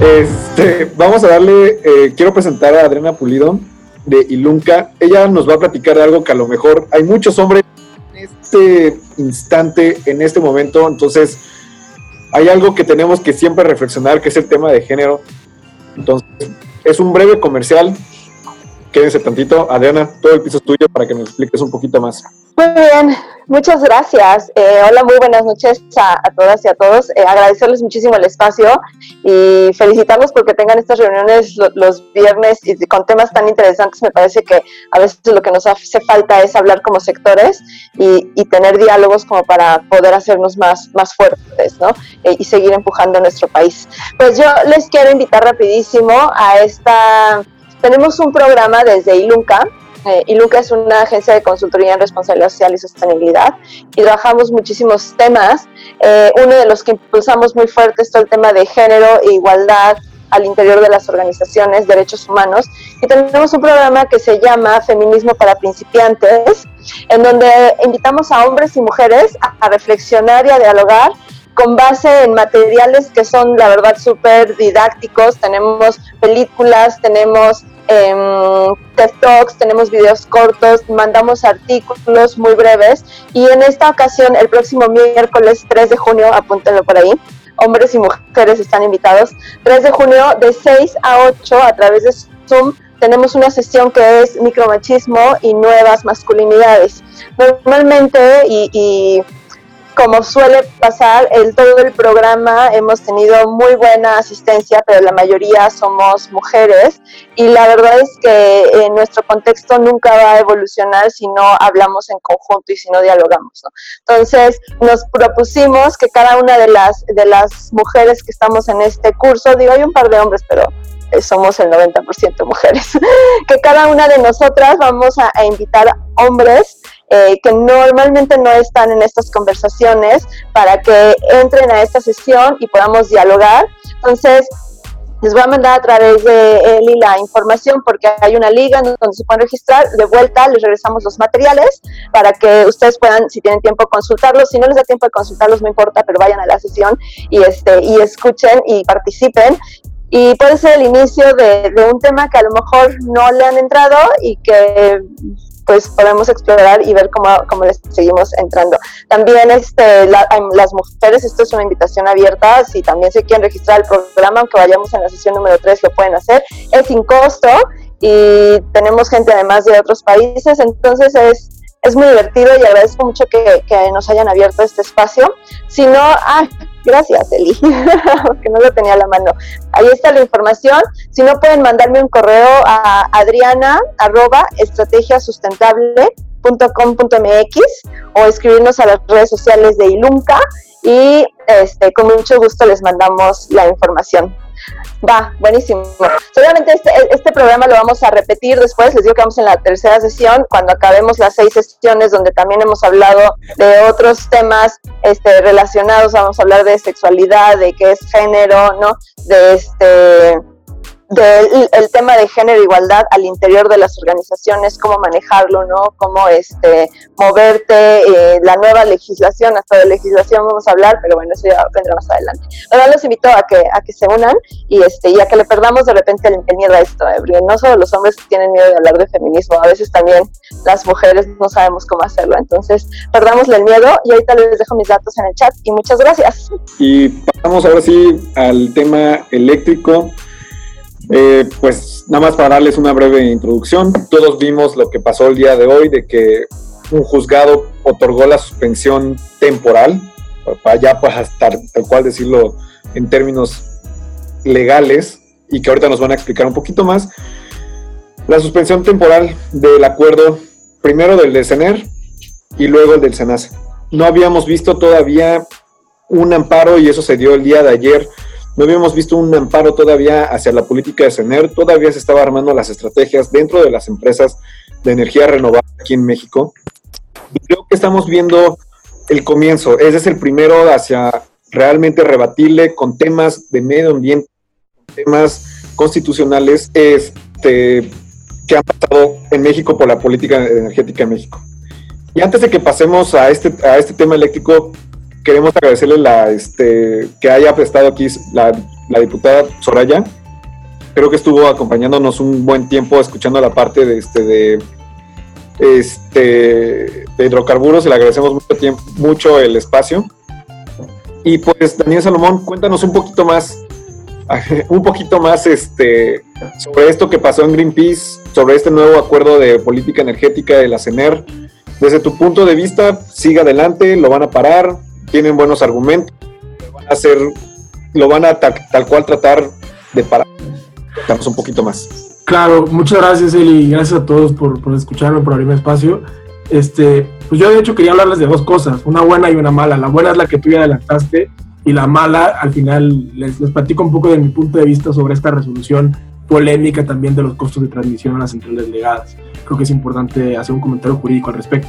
Este, vamos a darle, eh, quiero presentar a Adriana Pulido de Ilunca. Ella nos va a platicar de algo que a lo mejor hay muchos hombres en este instante, en este momento, entonces hay algo que tenemos que siempre reflexionar, que es el tema de género. Entonces, es un breve comercial. Quédense tantito. Adriana, todo el piso es tuyo para que nos expliques un poquito más. Muy bien, muchas gracias. Eh, hola, muy buenas noches a, todas y a todos. Eh, agradecerles muchísimo el espacio y felicitarlos porque tengan estas reuniones los viernes y con temas tan interesantes. Me parece que a veces lo que nos hace falta es hablar como sectores y, tener diálogos como para poder hacernos más, más fuertes ¿no? Eh, y seguir empujando a nuestro país. Pues yo les quiero invitar rapidísimo a esta... Tenemos un programa desde Ilunca, eh, Iluca es una agencia de consultoría en responsabilidad social y sostenibilidad y trabajamos muchísimos temas. Eh, uno de los que impulsamos muy fuerte es todo el tema de género e igualdad al interior de las organizaciones, derechos humanos. Y tenemos un programa que se llama Feminismo para Principiantes, en donde invitamos a hombres y mujeres a reflexionar y a dialogar con base en materiales que son, la verdad, súper didácticos. Tenemos películas, tenemos eh, TED Talks, tenemos videos cortos, mandamos artículos muy breves y en esta ocasión, el próximo miércoles 3 de junio, apúntenlo por ahí, hombres y mujeres están invitados, 3 de junio de 6 a 8 a través de Zoom tenemos una sesión que es micromachismo y nuevas masculinidades. Normalmente, y como suele pasar, en todo el programa hemos tenido muy buena asistencia, pero la mayoría somos mujeres y la verdad es que en nuestro contexto nunca va a evolucionar si no hablamos en conjunto y si no dialogamos. Entonces nos propusimos que cada una de las, de las mujeres que estamos en este curso, digo, hay un par de hombres, pero eh, somos el 90% mujeres, que cada una de nosotras vamos a, a invitar hombres eh, que normalmente no están en estas conversaciones para que entren a esta sesión y podamos dialogar. Entonces, les voy a mandar a través de Eli la información porque hay una liga donde se pueden registrar. De vuelta les regresamos los materiales para que ustedes puedan, si tienen tiempo, consultarlos. Si no les da tiempo de consultarlos, no importa, pero vayan a la sesión y, este, y escuchen y participen. Y puede ser el inicio de, de un tema que a lo mejor no le han entrado y que pues podemos explorar y ver cómo, cómo les seguimos entrando. También este, las mujeres, esto es una invitación abierta, si también se quieren registrar el programa, aunque vayamos en la sesión número 3, lo pueden hacer, es sin costo y tenemos gente además de otros países, entonces es, es muy divertido y agradezco mucho que, que nos hayan abierto este espacio. Si no, ah, Gracias, Eli, porque no lo tenía a la mano. Ahí está la información. Si no, pueden mandarme un correo a adriana arroba o escribirnos a las redes sociales de Ilunca y este, con mucho gusto les mandamos la información. Va, buenísimo. Seguramente este, este, programa lo vamos a repetir después. Les digo que vamos en la tercera sesión, cuando acabemos las seis sesiones donde también hemos hablado de otros temas este, relacionados. Vamos a hablar de sexualidad, de qué es género, ¿no? De este del el tema de género e igualdad al interior de las organizaciones, cómo manejarlo, ¿no? Cómo este, moverte, eh, la nueva legislación, hasta de legislación vamos a hablar, pero bueno, eso ya vendrá más adelante. Ahora los invito a que, a que se unan y, este, y a que le perdamos de repente el, miedo a esto, ¿eh? no solo los hombres tienen miedo de hablar de feminismo, a veces también las mujeres no sabemos cómo hacerlo, entonces perdámosle el miedo y ahorita les dejo mis datos en el chat y muchas gracias. Y pasamos ahora sí al tema eléctrico. Eh, pues nada más para darles una breve introducción, todos vimos lo que pasó el día de hoy, de que un juzgado otorgó la suspensión temporal, para ya pues hasta tal cual decirlo en términos legales, y que ahorita nos van a explicar un poquito más, la suspensión temporal del acuerdo, primero del de CENER y luego el del SENACE. No habíamos visto todavía un amparo y eso se dio el día de ayer no habíamos visto un amparo todavía hacia la política de CENER, todavía se estaba armando las estrategias dentro de las empresas de energía renovable aquí en México. Y creo que estamos viendo el comienzo, ese es el primero hacia realmente rebatirle con temas de medio ambiente, temas constitucionales este, que han pasado en México por la política energética en México. Y antes de que pasemos a este, a este tema eléctrico, queremos agradecerle la, este, que haya prestado aquí la diputada Soraya. Creo que estuvo acompañándonos un buen tiempo escuchando la parte de este este hidrocarburos y le agradecemos mucho tiempo, mucho el espacio. Y pues Daniel Salomón, cuéntanos un poquito más un poquito más sobre esto que pasó en Greenpeace, sobre este nuevo acuerdo de política energética de la CENER. Desde tu punto de vista, sigue adelante, lo van a parar, tienen buenos argumentos, van a hacer, lo van a tal, cual tratar de parar. Un poquito más. Claro, muchas gracias Eli, gracias a todos por, por escucharme, por abrirme espacio. Este, pues yo de hecho quería hablarles de dos cosas, una buena y una mala. La buena es la que tú ya adelantaste y la mala, al final les, les platico un poco de mi punto de vista sobre esta resolución polémica también de los costos de transmisión a las centrales legadas. Creo que es importante hacer un comentario jurídico al respecto.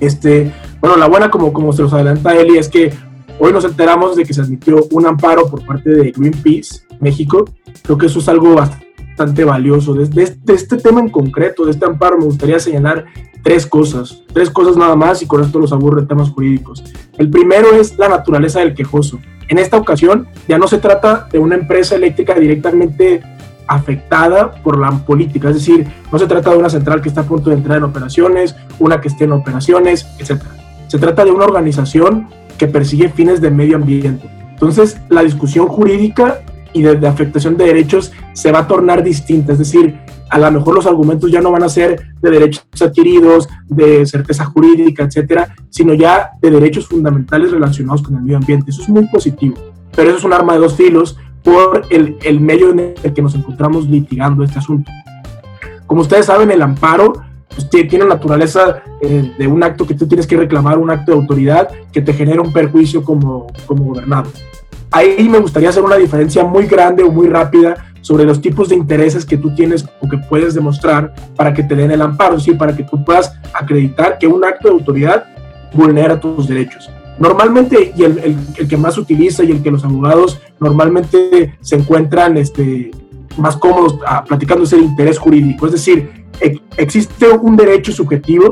Este, bueno, la buena, como, como se los adelanta Eli, es que hoy nos enteramos de que se admitió un amparo por parte de Greenpeace México. Creo que eso es algo bastante valioso. De, de, este tema en concreto, de este amparo, me gustaría señalar tres cosas, tres cosas nada más y con esto los aburro de temas jurídicos. El primero es la naturaleza del quejoso. En esta ocasión ya no se trata de una empresa eléctrica directamente afectada por la política, es decir, no se trata de una central que está a punto de entrar en operaciones, una que esté en operaciones, etc. Se trata de una organización que persigue fines de medio ambiente. Entonces, la discusión jurídica y de, afectación de derechos se va a tornar distinta, es decir, a lo mejor los argumentos ya no van a ser de derechos adquiridos, de certeza jurídica, etcétera, sino ya de derechos fundamentales relacionados con el medio ambiente. Eso es muy positivo, pero eso es un arma de dos filos por el, el medio en el que nos encontramos litigando este asunto. Como ustedes saben, el amparo pues, tiene naturaleza eh, de un acto que tú tienes que reclamar, un acto de autoridad que te genera un perjuicio como, como gobernado. Ahí me gustaría hacer una diferencia muy grande o muy rápida sobre los tipos de intereses que tú tienes o que puedes demostrar para que te den el amparo, decir, para que tú puedas acreditar que un acto de autoridad vulnera tus derechos. Normalmente, y el, el, que más utiliza y el que los abogados normalmente se encuentran este, más cómodos a, platicando es el interés jurídico. Es decir, existe un derecho subjetivo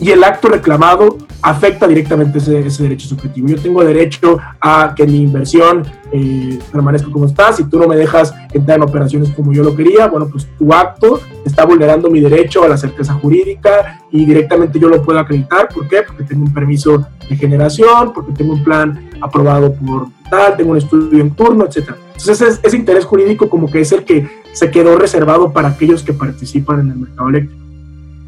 y el acto reclamado afecta directamente ese, ese, derecho subjetivo. Yo tengo derecho a que mi inversión eh, permanezca como está. Si tú no me dejas entrar en operaciones como yo lo quería, bueno, pues tu acto está vulnerando mi derecho a la certeza jurídica y directamente yo lo puedo acreditar. ¿Por qué? Porque tengo un permiso de generación, porque tengo un plan aprobado por tal, tengo un estudio en turno, etc. Entonces ese, ese interés jurídico como que es el que se quedó reservado para aquellos que participan en el mercado eléctrico.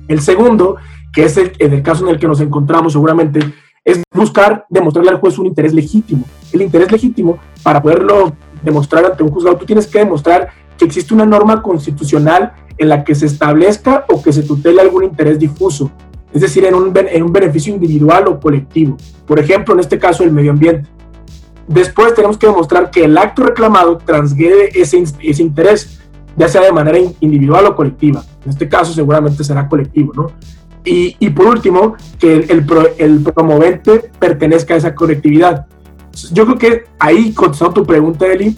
El segundo que es el, en el caso en el que nos encontramos seguramente, es buscar demostrarle al juez un interés legítimo. El interés legítimo, para poderlo demostrar ante un juzgado, tú tienes que demostrar que existe una norma constitucional en la que se establezca o que se tutele algún interés difuso, es decir, en un, en un beneficio individual o colectivo. Por ejemplo, en este caso, el medio ambiente. Después tenemos que demostrar que el acto reclamado transgrede ese, ese interés, ya sea de manera individual o colectiva. En este caso seguramente será colectivo, ¿no? Y, por último, que el, promovente pertenezca a esa colectividad. Yo creo que ahí, contestando tu pregunta, Eli,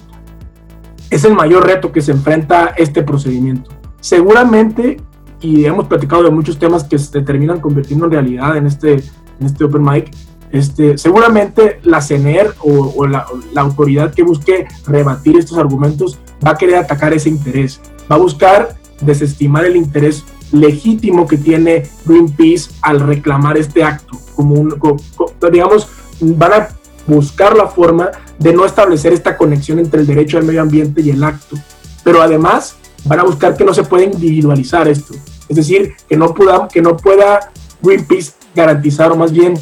es el mayor reto que se enfrenta este procedimiento. Seguramente, y hemos platicado de muchos temas que se terminan convirtiendo en realidad en este, en este Open Mic, este, seguramente la CENER o, la, autoridad que busque rebatir estos argumentos va a querer atacar ese interés, va a buscar desestimar el interés legítimo que tiene Greenpeace al reclamar este acto. Como un, digamos, van a buscar la forma de no establecer esta conexión entre el derecho al medio ambiente y el acto. Pero además van a buscar que no se pueda individualizar esto. Es decir, que no pueda, que no pueda Greenpeace garantizar o más bien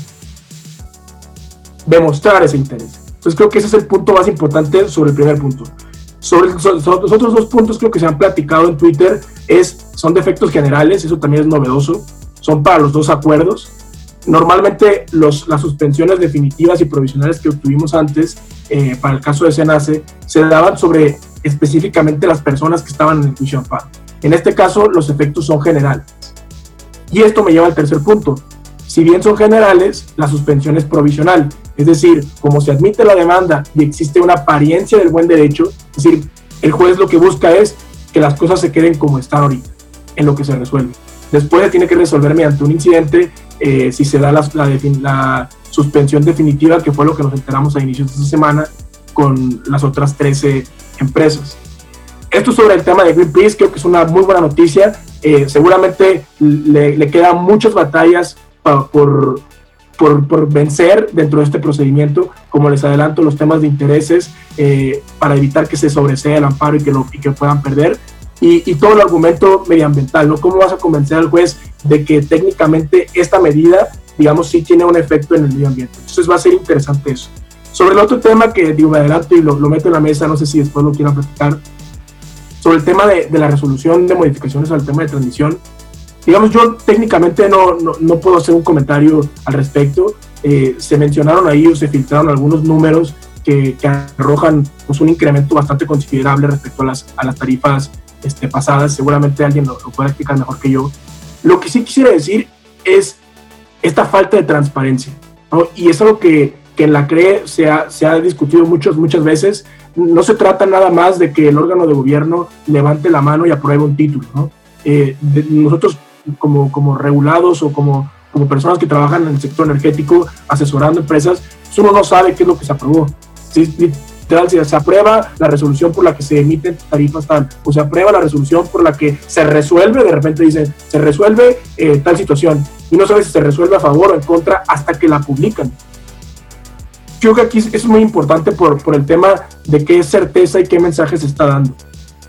demostrar ese interés. Entonces creo que ese es el punto más importante sobre el primer punto. Sobre, los otros dos puntos creo que se han platicado en Twitter es, son defectos generales, eso también es novedoso, son para los dos acuerdos. Normalmente los, las suspensiones definitivas y provisionales que obtuvimos antes, eh, para el caso de Senace, se daban sobre específicamente las personas que estaban en el juicio amparo. En este caso, los efectos son generales. Y esto me lleva al tercer punto. Si bien son generales, la suspensión es provisional. Es decir, como se admite la demanda y existe una apariencia del buen derecho, es decir, el juez lo que busca es que las cosas se queden como están ahorita, en lo que se resuelve. Después tiene que resolver mediante un incidente eh, si se da la, suspensión definitiva, que fue lo que nos enteramos a inicios de esta semana, con las otras 13 empresas. Esto sobre el tema de Greenpeace, creo que es una muy buena noticia. Eh, seguramente le, le, quedan muchas batallas por, por, por, vencer dentro de este procedimiento. Como les adelanto, los temas de intereses eh, para evitar que se sobresea el amparo y que, lo, y que puedan perder. Y, y, todo el argumento medioambiental, ¿no? ¿Cómo vas a convencer al juez de que técnicamente esta medida, digamos, sí tiene un efecto en el medio ambiente? Entonces va a ser interesante eso. Sobre el otro tema que digo, me adelanto y lo, lo meto en la mesa, no sé si después lo quieran platicar, sobre el tema de, de, la resolución de modificaciones al tema de transmisión, digamos, yo técnicamente no, no, no puedo hacer un comentario al respecto. Eh, se mencionaron ahí o se filtraron algunos números que, que arrojan pues, un incremento bastante considerable respecto a las, a las tarifas este, pasadas. Seguramente alguien lo, lo explicar mejor que yo. Lo que sí quisiera decir es esta falta de transparencia. ¿no? Y es algo que, que en la CRE se ha, se ha discutido muchas, muchas veces. No se trata nada más de que el órgano de gobierno levante la mano y apruebe un título. ¿no? Eh, nosotros como, como regulados o como, como personas que trabajan en el sector energético asesorando empresas, uno no sabe qué es lo que se aprobó. Si, literal, si se aprueba la resolución por la que se emiten tarifas tal, o se aprueba la resolución por la que se resuelve, de repente dicen, se resuelve eh, tal situación, y no sabes si se resuelve a favor o en contra hasta que la publican. Yo creo que aquí es muy importante por, por el tema de qué certeza y qué mensaje se está dando.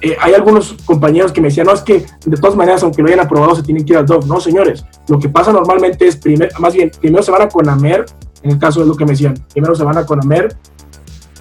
Eh, hay algunos compañeros que me decían, no, es que de todas maneras, aunque lo hayan aprobado, se tienen que ir al DOF. No, señores, lo que pasa normalmente es, primer, más bien, primero se van a CONAMER, en el caso de lo que me decían, primero se van a CONAMER,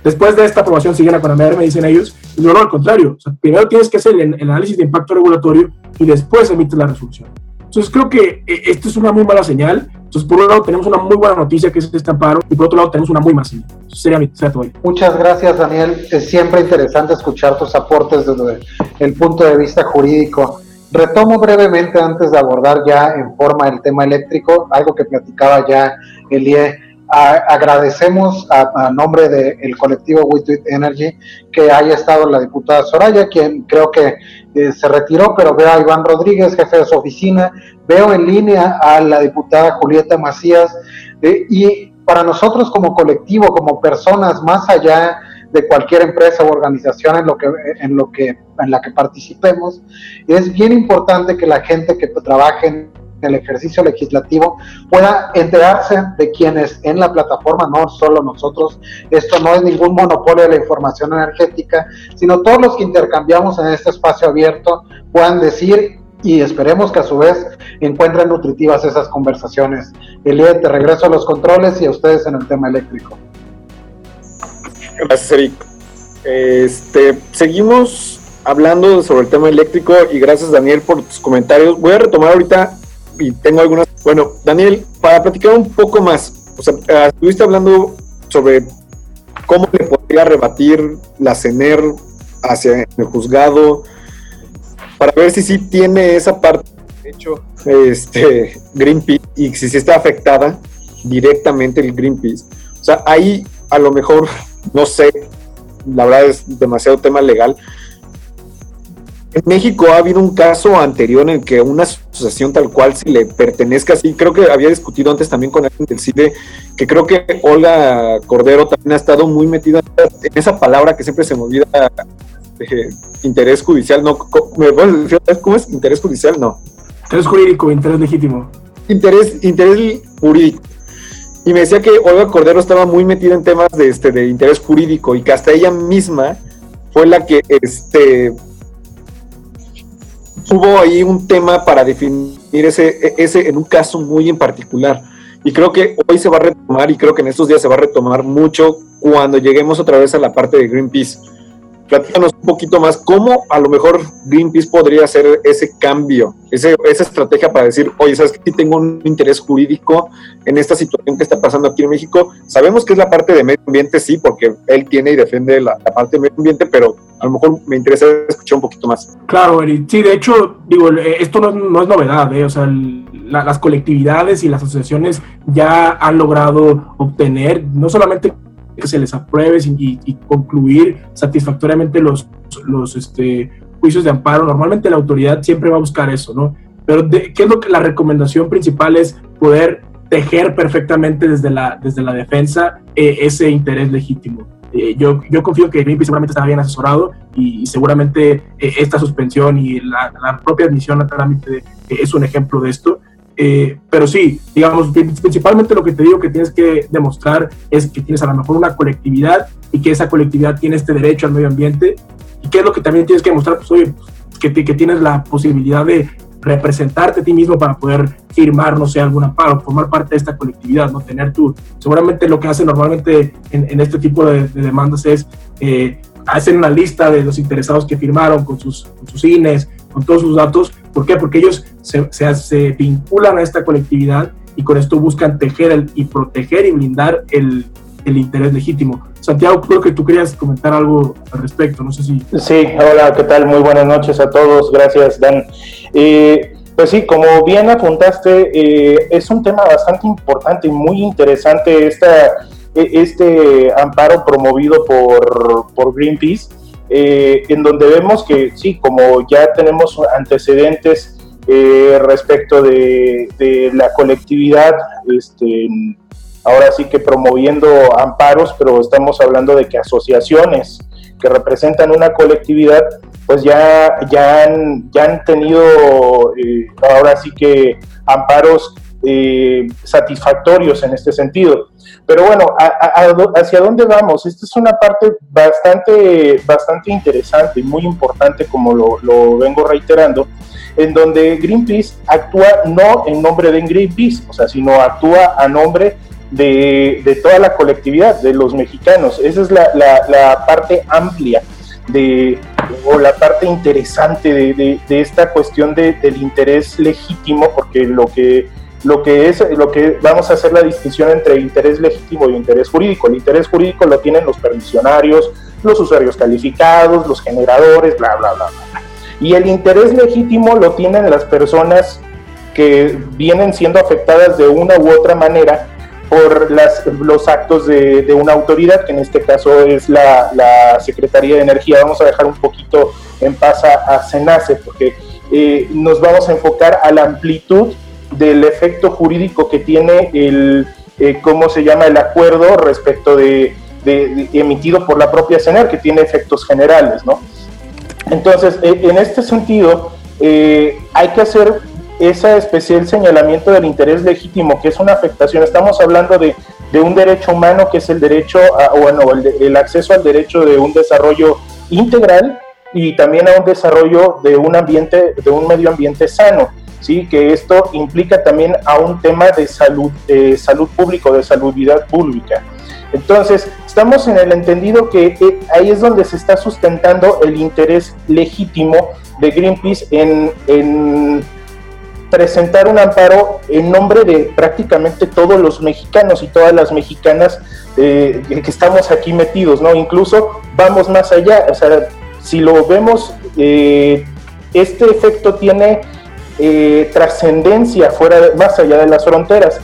después de esta aprobación siguen a CONAMER, me dicen ellos, no, no, al contrario, primero tienes que hacer el, el, análisis de impacto regulatorio y después emites la resolución. Entonces creo que eh, esto es una muy mala señal. Entonces, por un lado tenemos una muy buena noticia que es este amparo y por otro lado tenemos una muy mala sería mi todo. Muchas gracias, Daniel. Es siempre interesante escuchar tus aportes desde el punto de vista jurídico. Retomo brevemente antes de abordar ya en forma el tema eléctrico, algo que platicaba ya Elie a, agradecemos a, a nombre del de colectivo WeTweet Energy que haya estado la diputada Soraya, quien creo que eh, se retiró, pero veo a Iván Rodríguez, jefe de su oficina, veo en línea a la diputada Julieta Macías, eh, y para nosotros como colectivo, como personas, más allá de cualquier empresa o organización en lo que en lo que en la que participemos es bien importante que la gente que trabaje en el ejercicio legislativo pueda enterarse de quienes en la plataforma, no solo nosotros, esto no es ningún monopolio de la información energética, sino todos los que intercambiamos en este espacio abierto puedan decir y esperemos que a su vez encuentren nutritivas esas conversaciones. Elie, te regreso a los controles y a ustedes en el tema eléctrico. Gracias, Eric. Este, seguimos hablando sobre el tema eléctrico y gracias, Daniel, por tus comentarios. Voy a retomar ahorita y tengo algunas. Bueno, Daniel, para platicar un poco más, o sea, ah, estuviste hablando sobre cómo le podría rebatir la CENER hacia el juzgado para ver si sí tiene esa parte de hecho este Greenpeace y si sí está afectada directamente el Greenpeace. O sea, ahí a lo mejor, no sé, la verdad es demasiado tema legal, en México ha habido un caso anterior en el que una asociación tal cual si le pertenezca así, creo que había discutido antes también con alguien del CIDE, que creo que Olga Cordero también ha estado muy metida en esa palabra que siempre se me olvida, eh, interés judicial, no, ¿me puedes decir cómo es? Interés judicial, no. Interés jurídico, interés legítimo. Interés, interés jurídico. Y me decía que Olga Cordero estaba muy metida en temas de, este, de interés jurídico y que hasta ella misma fue la que este, hubo ahí un tema para definir ese, ese en un caso muy en particular. Y creo que hoy se va a retomar y creo que en estos días se va a retomar mucho cuando lleguemos otra vez a la parte de Greenpeace. Platícanos un poquito más cómo a lo mejor Greenpeace podría hacer ese cambio, ese, esa estrategia para decir, oye, ¿sabes que tengo un interés jurídico en esta situación que está pasando aquí en México? Sabemos que es la parte de medio ambiente, sí, porque él tiene y defiende la, parte de medio ambiente, pero a lo mejor me interesa escuchar un poquito más. Claro, sí, de hecho, digo, esto no, no es novedad, ¿eh? o sea, la, las colectividades y las asociaciones ya han logrado obtener no solamente que se les apruebe y, y concluir satisfactoriamente los, los este, juicios de amparo. Normalmente la autoridad siempre va a buscar eso, ¿no? Pero de, ¿qué es lo que la recomendación principal es poder tejer perfectamente desde la, desde la defensa eh, ese interés legítimo? eh, yo, yo confío que Greenpeace seguramente está bien asesorado y, seguramente esta suspensión y la, propia admisión a trámite es un ejemplo de esto. Pero sí, digamos, principalmente lo que te digo que tienes que demostrar es que tienes a lo mejor una colectividad y que esa colectividad tiene este derecho al medio ambiente. ¿Y qué es lo que también tienes que demostrar? Pues oye, que, que tienes la posibilidad de representarte a ti mismo para poder firmar, no sé, alguna paro, formar parte de esta colectividad, no tener tú. Seguramente lo que hacen normalmente en, este tipo de, demandas es eh, una lista de los interesados que firmaron con sus, con sus INES, con todos sus datos. ¿Por qué? Porque ellos se, vinculan a esta colectividad y con esto buscan tejer y proteger y blindar el, el interés legítimo. Santiago, creo que tú querías comentar algo al respecto, no sé si... Sí, hola, ¿qué tal? Muy buenas noches a todos, gracias Dan. Eh, pues sí, como bien apuntaste, eh, es un tema bastante importante y muy interesante esta, e, este amparo promovido por, por Greenpeace, eh, en donde vemos que sí, como ya tenemos antecedentes respecto de, de, la colectividad, este, ahora sí que promoviendo amparos, pero estamos hablando de que asociaciones que representan una colectividad, pues ya, ya, han, ya han tenido eh, ahora sí que amparos eh, satisfactorios en este sentido. Pero bueno, ¿hacia dónde vamos? Esta es una parte bastante, bastante interesante y muy importante, como lo, lo vengo reiterando, en donde Greenpeace actúa no en nombre de Greenpeace, o sea, sino actúa a nombre de, toda la colectividad, de los mexicanos. Esa es la, parte amplia de, o la parte interesante de, esta cuestión del interés legítimo, porque lo que, lo que es, lo que vamos a hacer la distinción entre interés legítimo y interés jurídico. El interés jurídico lo tienen los permisionarios, los usuarios calificados, los generadores, bla, bla, bla, bla. Y el interés legítimo lo tienen las personas que vienen siendo afectadas de una u otra manera por las, los actos de, de, una autoridad, que en este caso es la, la, Secretaría de Energía. Vamos a dejar un poquito en paz a, SENACE, porque eh, nos vamos a enfocar a la amplitud del efecto jurídico que tiene el, eh, ¿cómo se llama?, el acuerdo respecto de, de, emitido por la propia CENER, que tiene efectos generales, ¿no? Entonces, eh, en este sentido, hay que hacer ese especial señalamiento del interés legítimo, que es una afectación, estamos hablando de, un derecho humano que es el derecho, a, bueno, el, acceso al derecho de un desarrollo integral y también a un desarrollo de un ambiente, de un medio ambiente sano, sí, que esto implica también a un tema de salud, de salud pública, de salubridad pública. Entonces, estamos en el entendido que eh, ahí es donde se está sustentando el interés legítimo de Greenpeace en, en presentar un amparo en nombre de prácticamente todos los mexicanos y todas las mexicanas eh, que estamos aquí metidos, ¿no? Incluso vamos más allá, o sea, si lo vemos, eh, este efecto tiene eh, trascendencia fuera, más allá de las fronteras,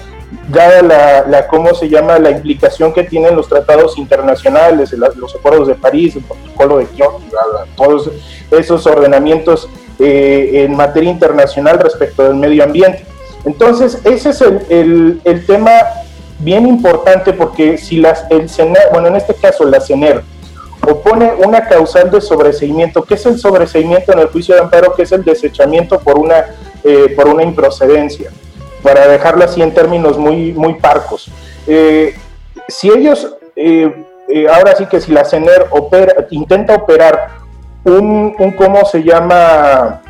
dada la, cómo se llama, la implicación que tienen los tratados internacionales, los acuerdos de París, el protocolo de Kioto, todos esos ordenamientos eh, en materia internacional respecto del medio ambiente. Entonces, ese es el, el, tema bien importante porque si las, el CENER, bueno, en este caso la CENER, opone una causal de sobreseimiento, ¿qué es el sobreseimiento en el juicio de amparo? que es el desechamiento por una, eh, por una improcedencia? Para dejarlo así en términos muy, muy parcos. Eh, si ellos, ahora sí que si la CENER opera, intenta operar un, ¿cómo se llama?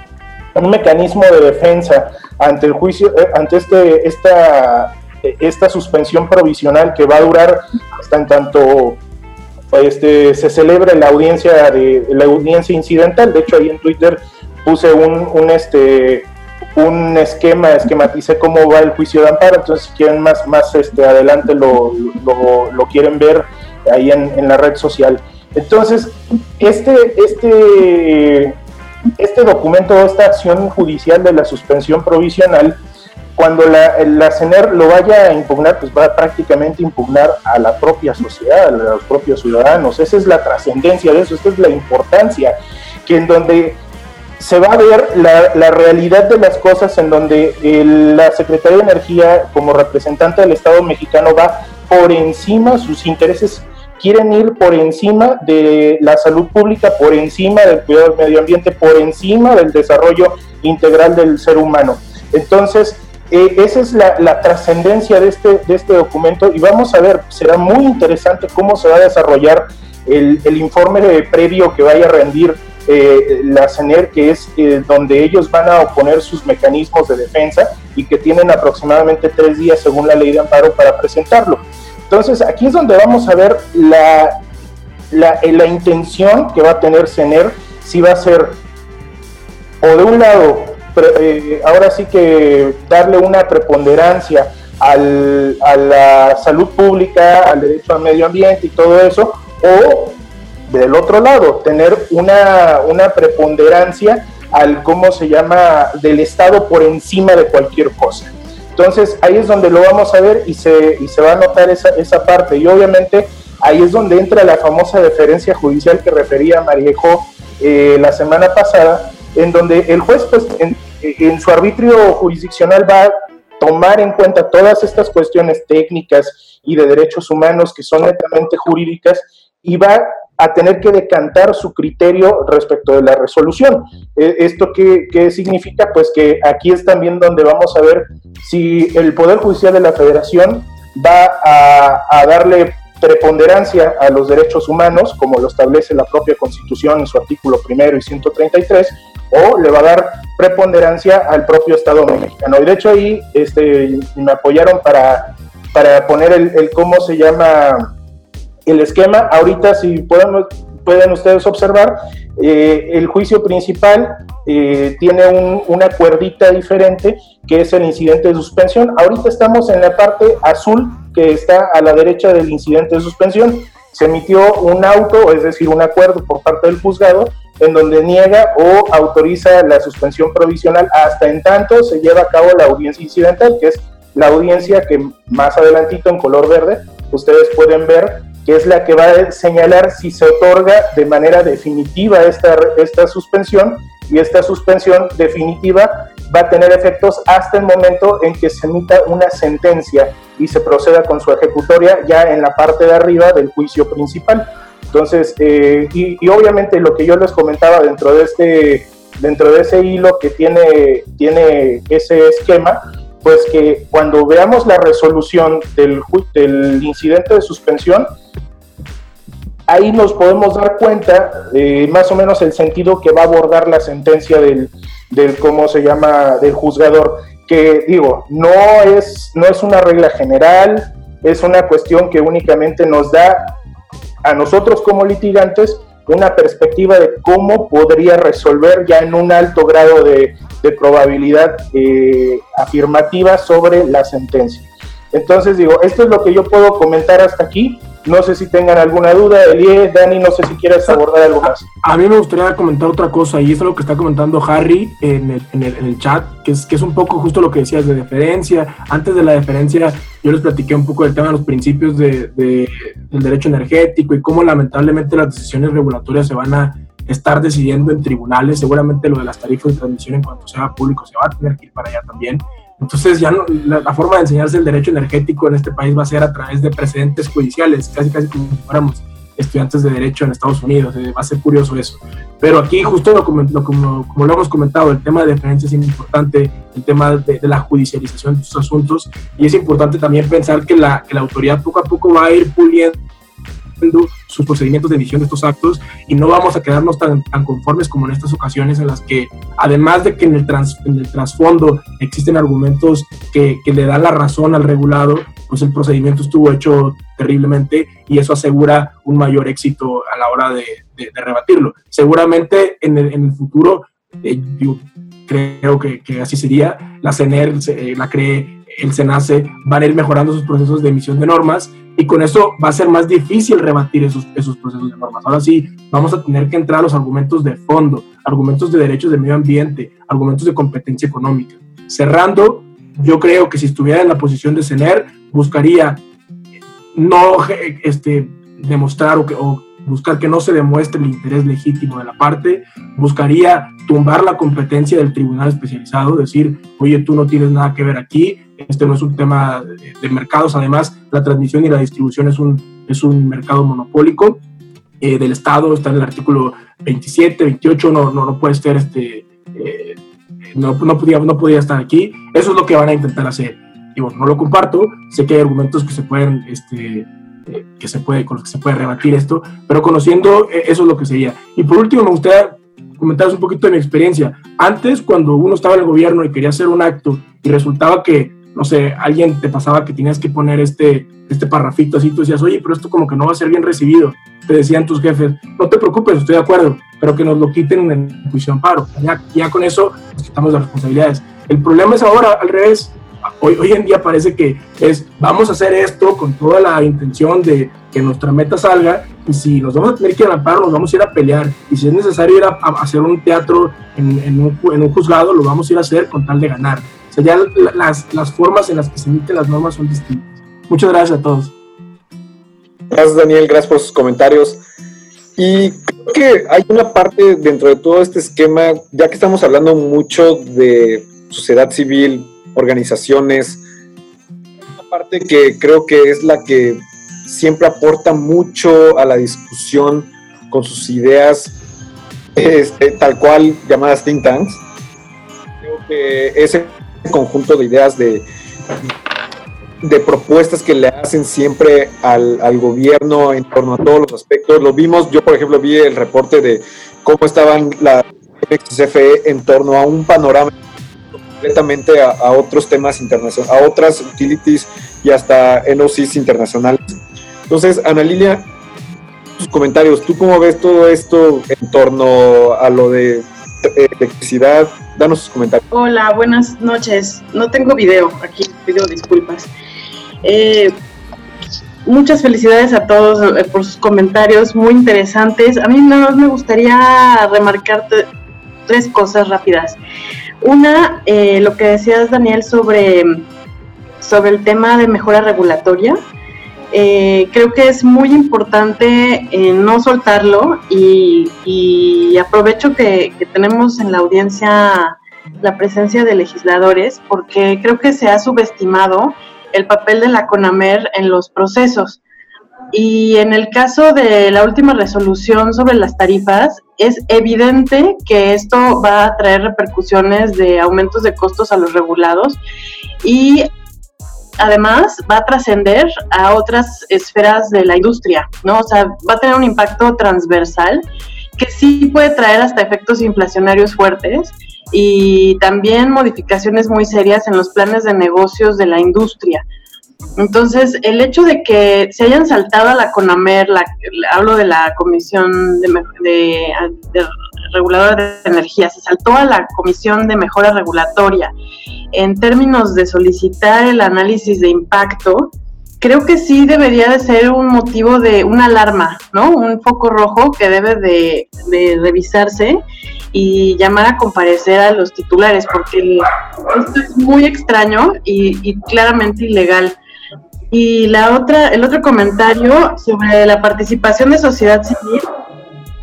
Un mecanismo de defensa ante el juicio, eh, ante este, esta, esta suspensión provisional que va a durar hasta en tanto este, se celebre la audiencia de la audiencia incidental. De hecho, ahí en Twitter puse un, un este un esquema, esquematicé cómo va el juicio de amparo, entonces si quieren más, más este, adelante lo, lo, lo quieren ver ahí en, en la red social. Entonces, este, este, este documento, esta acción judicial de la suspensión provisional, cuando la, la CENER lo vaya a impugnar, pues va a prácticamente impugnar a la propia sociedad, a los propios ciudadanos. Esa es la trascendencia de eso, esta es la importancia, que en donde se va a ver la, la realidad de las cosas, en donde la Secretaría de Energía, como representante del Estado mexicano, va por encima sus intereses quieren ir por encima de la salud pública, por encima del cuidado del medio ambiente, por encima del desarrollo integral del ser humano. Entonces, eh, esa es la, trascendencia de este, de este documento y vamos a ver, será muy interesante cómo se va a desarrollar el, el informe previo que vaya a rendir eh, la CENER, que es eh, donde ellos van a oponer sus mecanismos de defensa y que tienen aproximadamente tres días según la ley de amparo para presentarlo. Entonces, aquí es donde vamos a ver la, la, la intención que va a tener CENER, si va a ser o de un lado, eh, ahora sí que darle una preponderancia al, a la salud pública, al derecho al medio ambiente y todo eso, o del otro lado, tener una, una preponderancia al, ¿cómo se llama?, del Estado por encima de cualquier cosa. Entonces ahí es donde lo vamos a ver y se, y se va a notar esa, esa parte. Y obviamente ahí es donde entra la famosa deferencia judicial que refería Mariejo eh, la semana pasada, en donde el juez pues, en, su arbitrio jurisdiccional va a tomar en cuenta todas estas cuestiones técnicas y de derechos humanos que son netamente jurídicas y va a tener que decantar su criterio respecto de la resolución. E, ¿Esto qué, qué, significa? Pues que aquí es también donde vamos a ver si el Poder Judicial de la Federación va a, a darle preponderancia a los derechos humanos, como lo establece la propia Constitución en su artículo primero y 133, o le va a dar preponderancia al propio Estado mexicano. Y de hecho ahí este, me apoyaron para, para poner el, cómo se llama el esquema, ahorita si pueden ustedes observar, eh, el juicio principal eh, tiene una cuerdita diferente que es el incidente de suspensión. Ahorita estamos en la parte azul que está a la derecha del incidente de suspensión. Se emitió un auto, es decir, un acuerdo por parte del juzgado en donde niega o autoriza la suspensión provisional hasta en tanto se lleva a cabo la audiencia incidental, que es la audiencia que más adelantito en color verde ustedes pueden ver que es la que va a señalar si se otorga de manera definitiva esta, esta suspensión y esta suspensión definitiva va a tener efectos hasta el momento en que se emita una sentencia y se proceda con su ejecutoria ya en la parte de arriba del juicio principal. Entonces, eh, y, y, obviamente lo que yo les comentaba dentro de este, dentro de ese hilo que tiene, tiene ese esquema, pues que cuando veamos la resolución del, del incidente de suspensión, ahí nos podemos dar cuenta de más o menos el sentido que va a abordar la sentencia del, del cómo se llama, del juzgador, que digo, no es, no es una regla general, es una cuestión que únicamente nos da a nosotros como litigantes una perspectiva de cómo podría resolver ya en un alto grado de, probabilidad eh, afirmativa sobre la sentencia. Entonces digo, esto es lo que yo puedo comentar hasta aquí. No sé si tengan alguna duda, Elie, Dani, no sé si quieres abordar algo más. A mí me gustaría comentar otra cosa, y es lo que está comentando Harry en el, en el, en el chat, que es, que es un poco justo lo que decías de deferencia. Antes de la deferencia, yo les platiqué un poco del tema de los principios de, de, del derecho energético y cómo lamentablemente las decisiones regulatorias se van a estar decidiendo en tribunales. Seguramente lo de las tarifas de transmisión en cuanto sea público se va a tener que ir para allá también. Entonces ya no, la, la, forma de enseñarse el derecho energético en este país va a ser a través de precedentes judiciales, casi casi como si fuéramos estudiantes de derecho en Estados Unidos, eh, va a ser curioso eso. Pero aquí justo lo, lo, como, como, lo hemos comentado, el tema de deferencia es importante, el tema de, de, la judicialización de estos asuntos, y es importante también pensar que la, que la autoridad poco a poco va a ir puliendo sus procedimientos de emisión de estos actos y no vamos a quedarnos tan, conformes como en estas ocasiones en las que, además de que en el, trasfondo existen argumentos que, le dan la razón al regulado, pues el procedimiento estuvo hecho terriblemente y eso asegura un mayor éxito a la hora de, rebatirlo. Seguramente en el, en el futuro, eh, yo creo que, así sería, la CENER, se, la CRE, el SENACE van a ir mejorando sus procesos de emisión de normas y con eso va a ser más difícil rebatir esos, esos procesos de normas. Ahora sí, vamos a tener que entrar a los argumentos de fondo, argumentos de derechos del medio ambiente, argumentos de competencia económica. Cerrando, yo creo que si estuviera en la posición de CENER, buscaría no este, demostrar o, que, o buscar que no se demuestre el interés legítimo de la parte, buscaría tumbar la competencia del tribunal especializado, decir, oye, tú no tienes nada que ver aquí, este no es un tema de, mercados, además la transmisión y la distribución es un, es un mercado monopólico eh, del Estado, está en el artículo 27, 28, no, no, no puede ser este... Eh, no, no, podía, no podía estar aquí. Eso es lo que van a intentar hacer. Y bueno, no lo comparto. Sé que hay argumentos que se pueden este, que se puede, con los que se puede rebatir esto, pero conociendo eh, eso es lo que sería. Y por último, me gustaría comentaros un poquito de mi experiencia. Antes, cuando uno estaba en el gobierno y quería hacer un acto y resultaba que, no sé, alguien te pasaba que tenías que poner este, este parrafito así, tú decías, oye, pero esto como que no va a ser bien recibido. Te decían tus jefes, no te preocupes, estoy de acuerdo, pero que nos lo quiten en juicio de amparo. Ya, ya con eso nos quitamos las responsabilidades. El problema es ahora al revés hoy, hoy en día parece que es, vamos a hacer esto con toda la intención de que nuestra meta salga y si nos vamos a tener que ir nos vamos a ir a pelear y si es necesario ir a, hacer un teatro en, en, un, en, un, juzgado, lo vamos a ir a hacer con tal de ganar. O sea, ya las, las formas en las que se emiten las normas son distintas. Muchas gracias a todos. Gracias Daniel, gracias por sus comentarios. Y creo que hay una parte dentro de todo este esquema, ya que estamos hablando mucho de sociedad civil, organizaciones. Una parte que creo que es la que siempre aporta mucho a la discusión con sus ideas, este, tal cual llamadas think tanks. Creo que ese conjunto de ideas de, de propuestas que le hacen siempre al, al, gobierno en torno a todos los aspectos. Lo vimos, yo por ejemplo vi el reporte de cómo estaban la XFE en torno a un panorama completamente a, otros temas internacionales, a otras utilities y hasta NOCs internacionales. Entonces, Ana Lilia, tus comentarios, ¿tú cómo ves todo esto en torno a lo de electricidad? Danos sus comentarios. Hola, buenas noches. No tengo video aquí, pido disculpas. Eh, muchas felicidades a todos eh, por sus comentarios muy interesantes. A mí nada más me gustaría remarcar tres cosas rápidas. Una, eh, lo que decías, Daniel, sobre, sobre el tema de mejora regulatoria. Eh, creo que es muy importante eh, no soltarlo y, aprovecho que, tenemos en la audiencia la presencia de legisladores porque creo que se ha subestimado el papel de la CONAMER en los procesos. Y en el caso de la última resolución sobre las tarifas, es evidente que esto va a traer repercusiones de aumentos de costos a los regulados y además va a trascender a otras esferas de la industria, ¿no? O sea, va a tener un impacto transversal que sí puede traer hasta efectos inflacionarios fuertes y también modificaciones muy serias en los planes de negocios de la industria. Entonces, el hecho de que se hayan saltado a la CONAMER, la, hablo de la Comisión de, de, de, Reguladora de Energía, se saltó a la Comisión de Mejora Regulatoria en términos de solicitar el análisis de impacto, creo que sí debería de ser un motivo de una alarma, ¿no? Un foco rojo que debe de, revisarse y llamar a comparecer a los titulares, porque esto es muy extraño y, y claramente ilegal. Y la otra, el otro comentario sobre la participación de sociedad civil.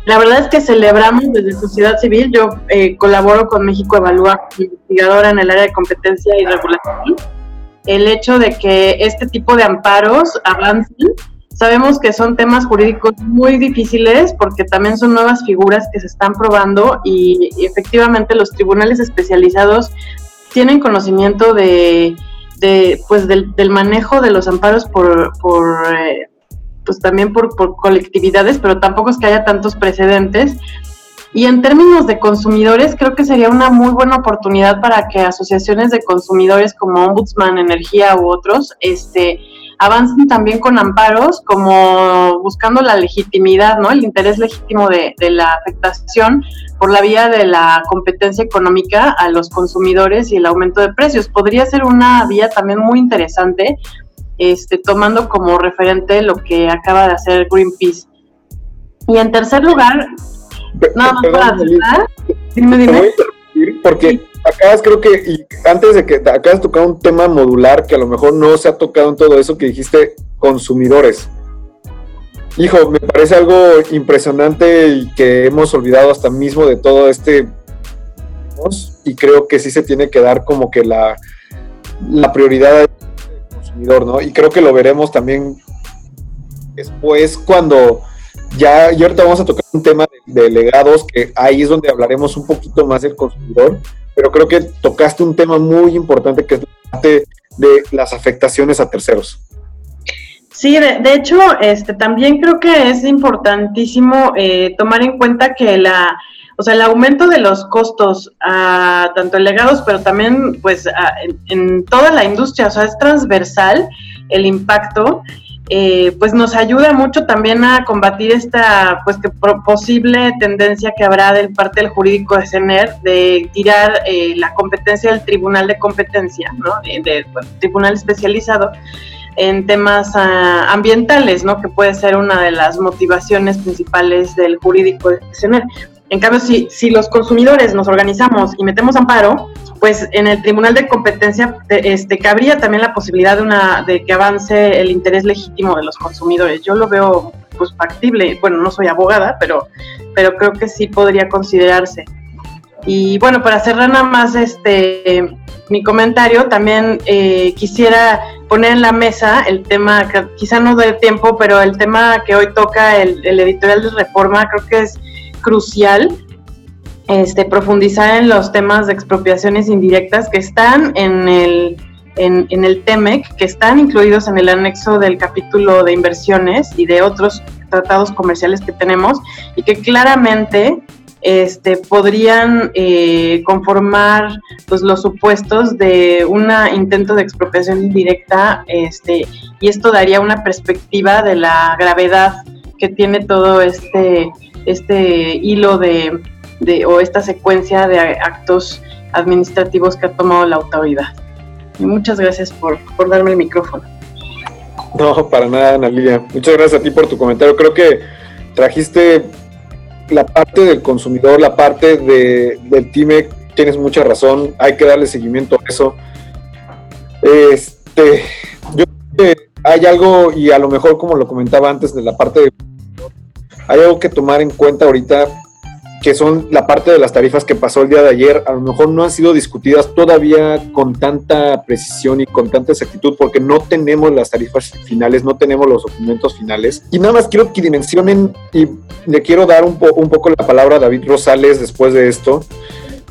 La verdad es que celebramos desde sociedad civil. Yo eh, colaboro con México Evalúa, investigadora en el área de competencia y regulación. El hecho de que este tipo de amparos avancen. Sabemos que son temas jurídicos muy difíciles porque también son nuevas figuras que se están probando y efectivamente los tribunales especializados tienen conocimiento de pues del, manejo de los amparos por, eh, pues también por, por, colectividades, pero tampoco es que haya tantos precedentes. Y en términos de consumidores, creo que sería una muy buena oportunidad para que asociaciones de consumidores como Ombudsman, Energía u otros, este, avancen también con amparos, como buscando la legitimidad, ¿no? El interés legítimo de, de, la afectación por la vía de la competencia económica a los consumidores y el aumento de precios. Podría ser una vía también muy interesante, este, tomando como referente lo que acaba de hacer Greenpeace. Y en tercer lugar, nada más para dime, dime. Porque acabas, creo que, y antes de que acabas de tocar un tema modular que a lo mejor no se ha tocado en todo eso que dijiste, consumidores. hijo, me parece algo impresionante y que hemos olvidado hasta mismo de todo este y creo que sí se tiene que dar como que la, la prioridad al consumidor, ¿no? Y creo que lo veremos también después cuando ya, y ahorita vamos a tocar un tema de, legados, que ahí es donde hablaremos un poquito más del consumidor, pero creo que tocaste un tema muy importante que es la parte de las afectaciones a terceros. Sí, de, hecho, este, también creo que es importantísimo eh, tomar en cuenta que la, o sea, el aumento de los costos, a, tanto en legados, pero también pues en, toda la industria, o sea, es transversal el impacto, eh, pues nos ayuda mucho también a combatir esta pues que posible tendencia que habrá del parte del jurídico de CENER de tirar eh, la competencia del tribunal de competencia, ¿no? De, tribunal especializado en temas ah, ambientales, ¿no? Que puede ser una de las motivaciones principales del jurídico de CENER. En cambio, si, si los consumidores nos organizamos y metemos amparo, pues en el Tribunal de Competencia este, cabría también la posibilidad de, una, de que avance el interés legítimo de los consumidores. Yo lo veo pues factible. Bueno, no soy abogada, pero, pero creo que sí podría considerarse. Y bueno, para cerrar nada más este mi comentario, también eh, quisiera poner en la mesa el tema, quizá no del tiempo, pero el tema que hoy toca el, el editorial de Reforma, creo que es crucial este, profundizar en los temas de expropiaciones indirectas que están en el, en, el TEMEC, que están incluidos en el anexo del capítulo de inversiones y de otros tratados comerciales que tenemos y que claramente este, podrían eh, conformar pues, los supuestos de un intento de expropiación indirecta este, y esto daría una perspectiva de la gravedad que tiene todo este este hilo de, o esta secuencia de actos administrativos que ha tomado la autoridad. Y muchas gracias por, darme el micrófono. No, para nada, Ana Lilia. Muchas gracias a ti por tu comentario. Creo que trajiste la parte del consumidor, la parte de, del TIME. Tienes mucha razón. Hay que darle seguimiento a eso. Este, yo creo que hay algo, y a lo mejor como lo comentaba antes, de la parte de hay algo que tomar en cuenta ahorita que son la parte de las tarifas que pasó el día de ayer, a lo mejor no han sido discutidas todavía con tanta precisión y con tanta exactitud porque no tenemos las tarifas finales, no tenemos los documentos finales. Y nada más quiero que dimensionen y le quiero dar un, un poco la palabra a David Rosales después de esto,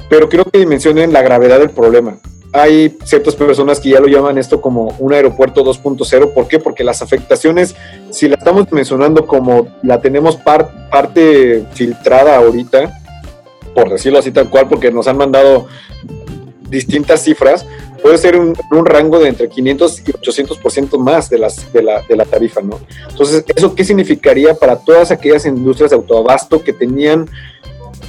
pero quiero que dimensionen la gravedad del problema hay ciertas personas que ya lo llaman esto como un aeropuerto 2.0. ¿Por qué? Porque las afectaciones, si la estamos mencionando como la tenemos parte filtrada ahorita, por decirlo así tal cual, porque nos han mandado distintas cifras, puede ser un, rango de entre 500 y 800% más de, las, de, la, de la tarifa, ¿no? Entonces, ¿eso qué significaría para todas aquellas industrias de autoabasto que tenían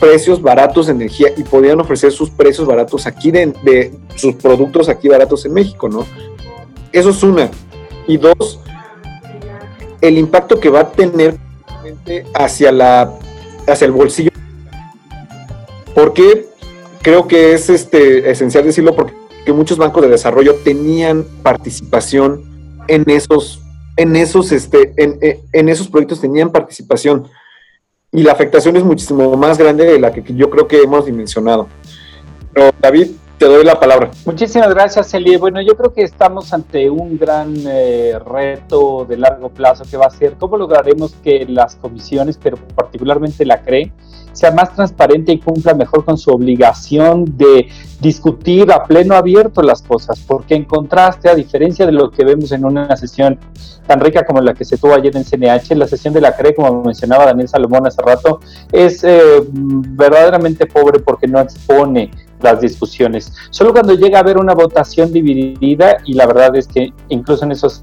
precios baratos de energía y podían ofrecer sus precios baratos aquí de, sus productos aquí baratos en México, ¿no? Eso es una. Y dos, el impacto que va a tener hacia la hacia el bolsillo. Porque creo que es este esencial decirlo porque muchos bancos de desarrollo tenían participación en esos en esos este en, en esos proyectos tenían participación y la afectación es muchísimo más grande de la que yo creo que hemos dimensionado. David, te doy la palabra. Muchísimas gracias, Elie. Bueno, yo creo que estamos ante un gran eh, reto de largo plazo que va a ser cómo lograremos que las comisiones, pero particularmente la CRE, sea más transparente y cumpla mejor con su obligación de discutir a pleno abierto las cosas, porque en contraste, a diferencia de lo que vemos en una sesión tan rica como la que se tuvo ayer en CNH, la sesión de la CRE, como mencionaba Daniel Salomón hace rato, es eh, verdaderamente pobre porque no expone las discusiones. Solo cuando llega a haber una votación dividida, y la verdad es que incluso en esos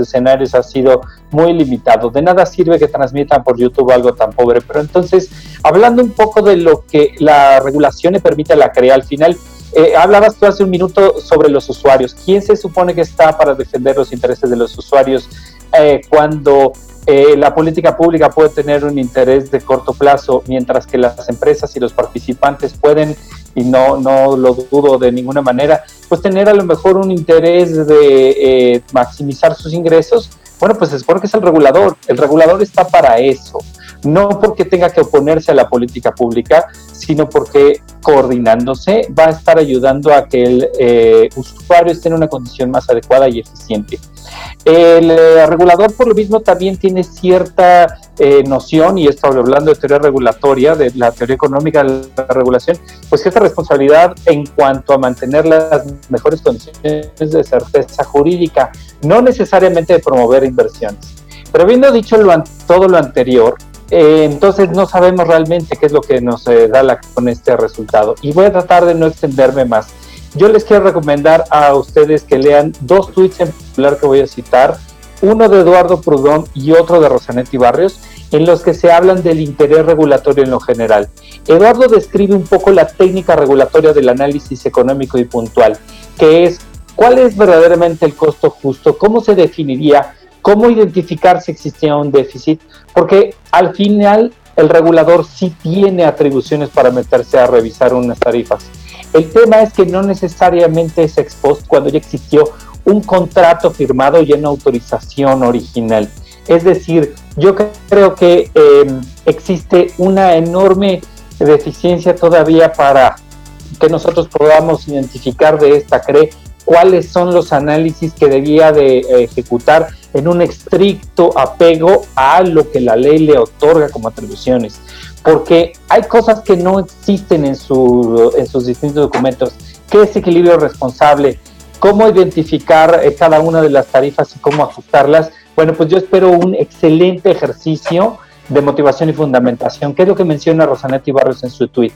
escenarios ha sido muy limitado. De nada sirve que transmitan por YouTube algo tan pobre. Pero entonces, hablando un poco de lo que la regulación le permite a la CREA, al final, eh, hablabas tú hace un minuto sobre los usuarios. ¿Quién se supone que está para defender los intereses de los usuarios eh, cuando eh, la política pública puede tener un interés de corto plazo, mientras que las empresas y los participantes pueden, y no, no lo dudo de ninguna manera, pues tener a lo mejor un interés de maximizar sus ingresos Bueno, pues es porque es el regulador. El regulador está para eso. No porque tenga que oponerse a la política pública, sino porque coordinándose va a estar ayudando a que el eh, usuario esté en una condición más adecuada y eficiente. El eh, regulador, por lo mismo, también tiene cierta eh, noción, y esto hablando de teoría regulatoria, de la teoría económica de la regulación, pues cierta responsabilidad en cuanto a mantener las mejores condiciones de certeza jurídica, no necesariamente de promover inversiones. Pero habiendo dicho todo lo anterior, eh, entonces no sabemos realmente qué es lo que nos da la, con este resultado. Y voy a tratar de no extenderme más. Yo les quiero recomendar a ustedes que lean dos tweets en particular que voy a citar, uno de Eduardo Prudón y otro de Rosanetti Barrios, en los que se hablan del interés regulatorio en lo general. Eduardo describe un poco la técnica regulatoria del análisis económico y puntual, que es cuál es verdaderamente el costo justo, cómo se definiría, cómo identificar si existía un déficit, porque al final el regulador sí tiene atribuciones para meterse a revisar unas tarifas. El tema es que no necesariamente es ex cuando ya existió un contrato firmado y una autorización original. Es decir, yo creo que em, existe una enorme deficiencia todavía para que nosotros podamos identificar de esta CRE cuáles son los análisis que debía de ejecutar en un estricto apego a lo que la ley le otorga como atribuciones porque hay cosas que no existen en, su, en sus distintos documentos. ¿Qué es equilibrio responsable? ¿Cómo identificar eh, cada una de las tarifas y cómo ajustarlas? Bueno, pues yo espero un excelente ejercicio de motivación y fundamentación, que es lo que menciona Rosanetti Barrios en su tweet,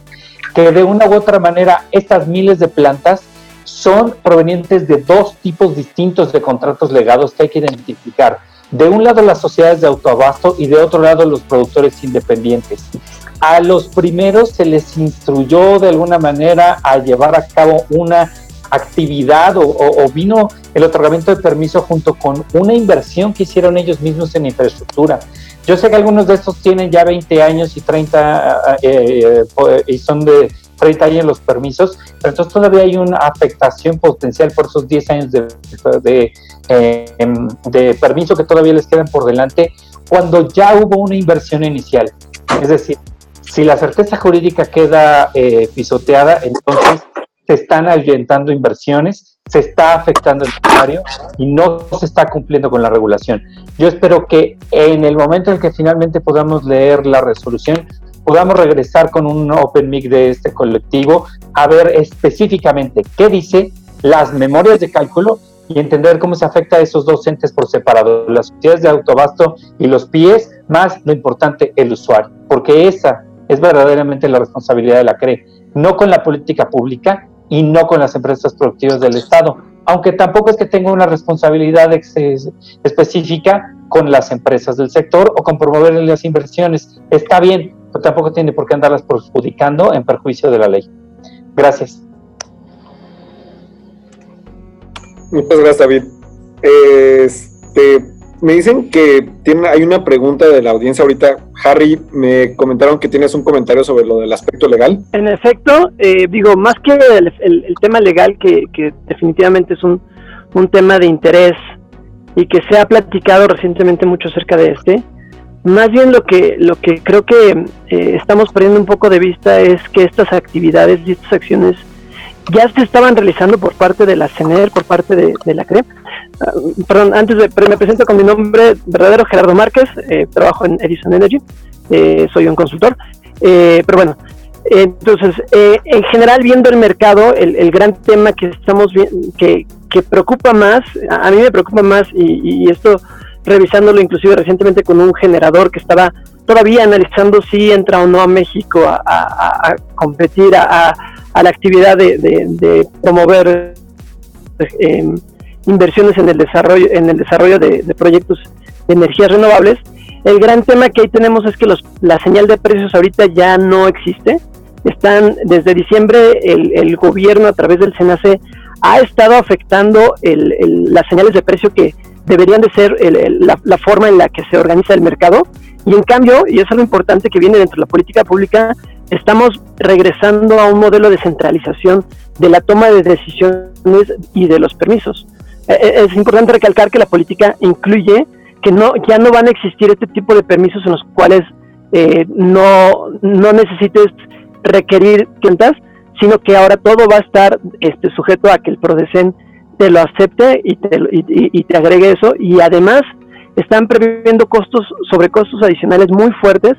que de una u otra manera estas miles de plantas son provenientes de dos tipos distintos de contratos legados que hay que identificar. De un lado las sociedades de autoabasto y de otro lado los productores independientes. A los primeros se les instruyó de alguna manera a llevar a cabo una actividad o, vino el otorgamiento de permiso junto con una inversión que hicieron ellos mismos en infraestructura. Yo sé que algunos de estos tienen ya 20 años y 30 eh, eh, y son de 30 años los permisos, pero entonces todavía hay una afectación potencial por esos 10 años de, de, eh, de permiso que todavía les quedan por delante cuando ya hubo una inversión inicial. Es decir, si la certeza jurídica queda eh, pisoteada, entonces se están ahuyentando inversiones, se está afectando el usuario y no se está cumpliendo con la regulación. Yo espero que en el momento en que finalmente podamos leer la resolución, podamos regresar con un Open Mic de este colectivo a ver específicamente qué dice las memorias de cálculo y entender cómo se afecta a esos dos entes por separado, las sociedades de autobasto y los pies, más lo importante, el usuario, porque esa es verdaderamente la responsabilidad de la CRE, no con la política pública y no con las empresas productivas del Estado, aunque tampoco es que tenga una responsabilidad específica con las empresas del sector o con promover las inversiones. Está bien, pero tampoco tiene por qué andarlas perjudicando en perjuicio de la ley. Gracias. Muchas gracias, David. Este, me dicen que tiene, hay una pregunta de la audiencia ahorita. Harry, me comentaron que tienes un comentario sobre lo del aspecto legal. En efecto, eh, digo, más que el, tema legal, que, definitivamente es un, tema de interés y que se ha platicado recientemente mucho acerca de este, más bien lo que, lo que creo que eh, estamos perdiendo un poco de vista es que estas actividades y estas acciones ya se estaban realizando por parte de la CENER, por parte de, la CREP. Ah, perdón, antes de, me presento con mi nombre verdadero, Gerardo Márquez, eh, trabajo en Edison Energy, eh, soy un consultor, eh, pero bueno, entonces, en general, viendo el mercado, el, gran tema que estamos viendo, que, que preocupa más, a, mí me preocupa más, y, esto revisándolo inclusive recientemente con un generador que estaba todavía analizando si entra o no a México a, competir, a, la actividad de, promover eh, inversiones en el desarrollo, en el desarrollo de, proyectos de energías renovables. El gran tema que ahí tenemos es que los, la señal de precios ahorita ya no existe. Están desde diciembre el, gobierno a través del SENACE ha estado afectando las señales de precio que deberían de ser la, la, forma en la que se organiza el mercado. Y en cambio, y eso es lo importante que viene dentro de la política pública, estamos regresando a un modelo de centralización de la toma de decisiones y de los permisos. E, e, es importante recalcar que la política incluye que no ya no van a existir este tipo de permisos en los cuales eh, no, no necesites requerir cuentas, sino que ahora todo va a estar este, sujeto a que el PRODECEN te lo acepte y te, y, te agregue eso. Y además están previendo costos, sobre costos adicionales muy fuertes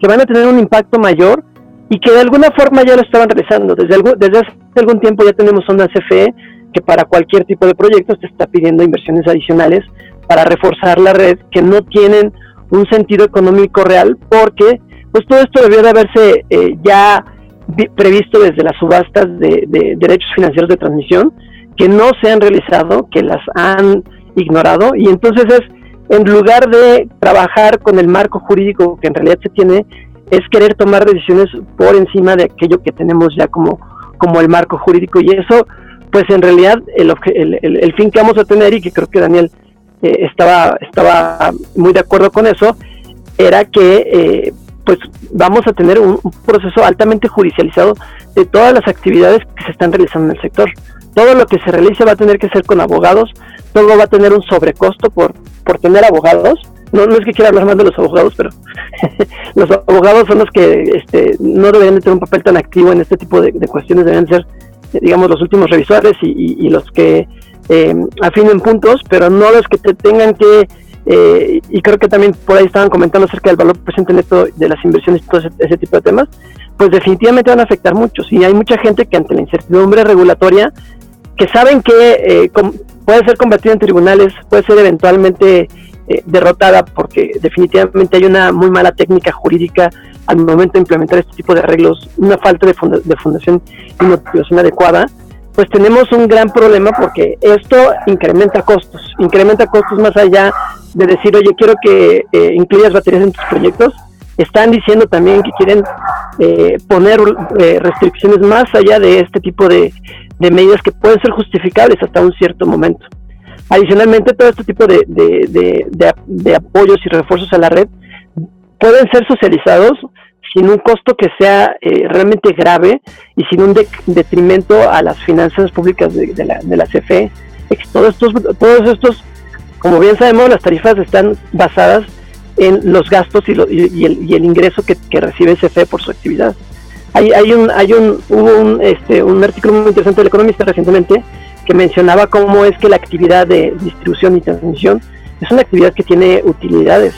que van a tener un impacto mayor y que de alguna forma ya lo estaban realizando. Desde, desde hace algún tiempo ya tenemos una CFE que para cualquier tipo de proyectos te está pidiendo inversiones adicionales para reforzar la red que no tienen un sentido económico real porque pues todo esto debió de haberse eh, ya previsto desde las subastas de, derechos financieros de transmisión que no se han realizado, que las han ignorado y entonces es en lugar de trabajar con el marco jurídico que en realidad se tiene, es querer tomar decisiones por encima de aquello que tenemos ya como, como el marco jurídico y eso pues en realidad el, el, el fin que vamos a tener y que creo que Daniel eh, estaba, estaba muy de acuerdo con eso, era que eh, pues vamos a tener un, proceso altamente judicializado de todas las actividades que se están realizando en el sector. Todo lo que se realice va a tener que ser con abogados, todo va a tener un sobrecosto por, por tener abogados. No, no es que quiera hablar más de los abogados, pero los abogados son los que este, no deberían de tener un papel tan activo en este tipo de, cuestiones, deberían ser, digamos, los últimos revisores y los que eh, afinen puntos, pero no los que te tengan que, eh, y creo que también por ahí estaban comentando acerca del valor presente neto de las inversiones y todo ese, tipo de temas, pues definitivamente van a afectar muchos. Y hay mucha gente que ante la incertidumbre regulatoria, que saben que eh, puede ser combatida en tribunales, puede ser eventualmente eh, derrotada porque definitivamente hay una muy mala técnica jurídica al momento de implementar este tipo de arreglos, una falta de, fundación y motivación adecuada pues tenemos un gran problema porque esto incrementa costos, incrementa costos más allá de decir, oye, quiero que eh, incluyas baterías en tus proyectos. Están diciendo también que quieren eh, poner eh, restricciones más allá de este tipo de, medidas que pueden ser justificables hasta un cierto momento. Adicionalmente, todo este tipo de, de apoyos y refuerzos a la red pueden ser socializados sin un costo que sea eh, realmente grave y sin un detrimento a las finanzas públicas de, la, de la CFE. Todos estos, todos estos, como bien sabemos, las tarifas están basadas en los gastos y, y, el, y el, ingreso que, que, recibe CFE por su actividad. Hay, hay un, hay un, hubo un, este, un artículo muy interesante del Economista recientemente que mencionaba cómo es que la actividad de distribución y transmisión es una actividad que tiene utilidades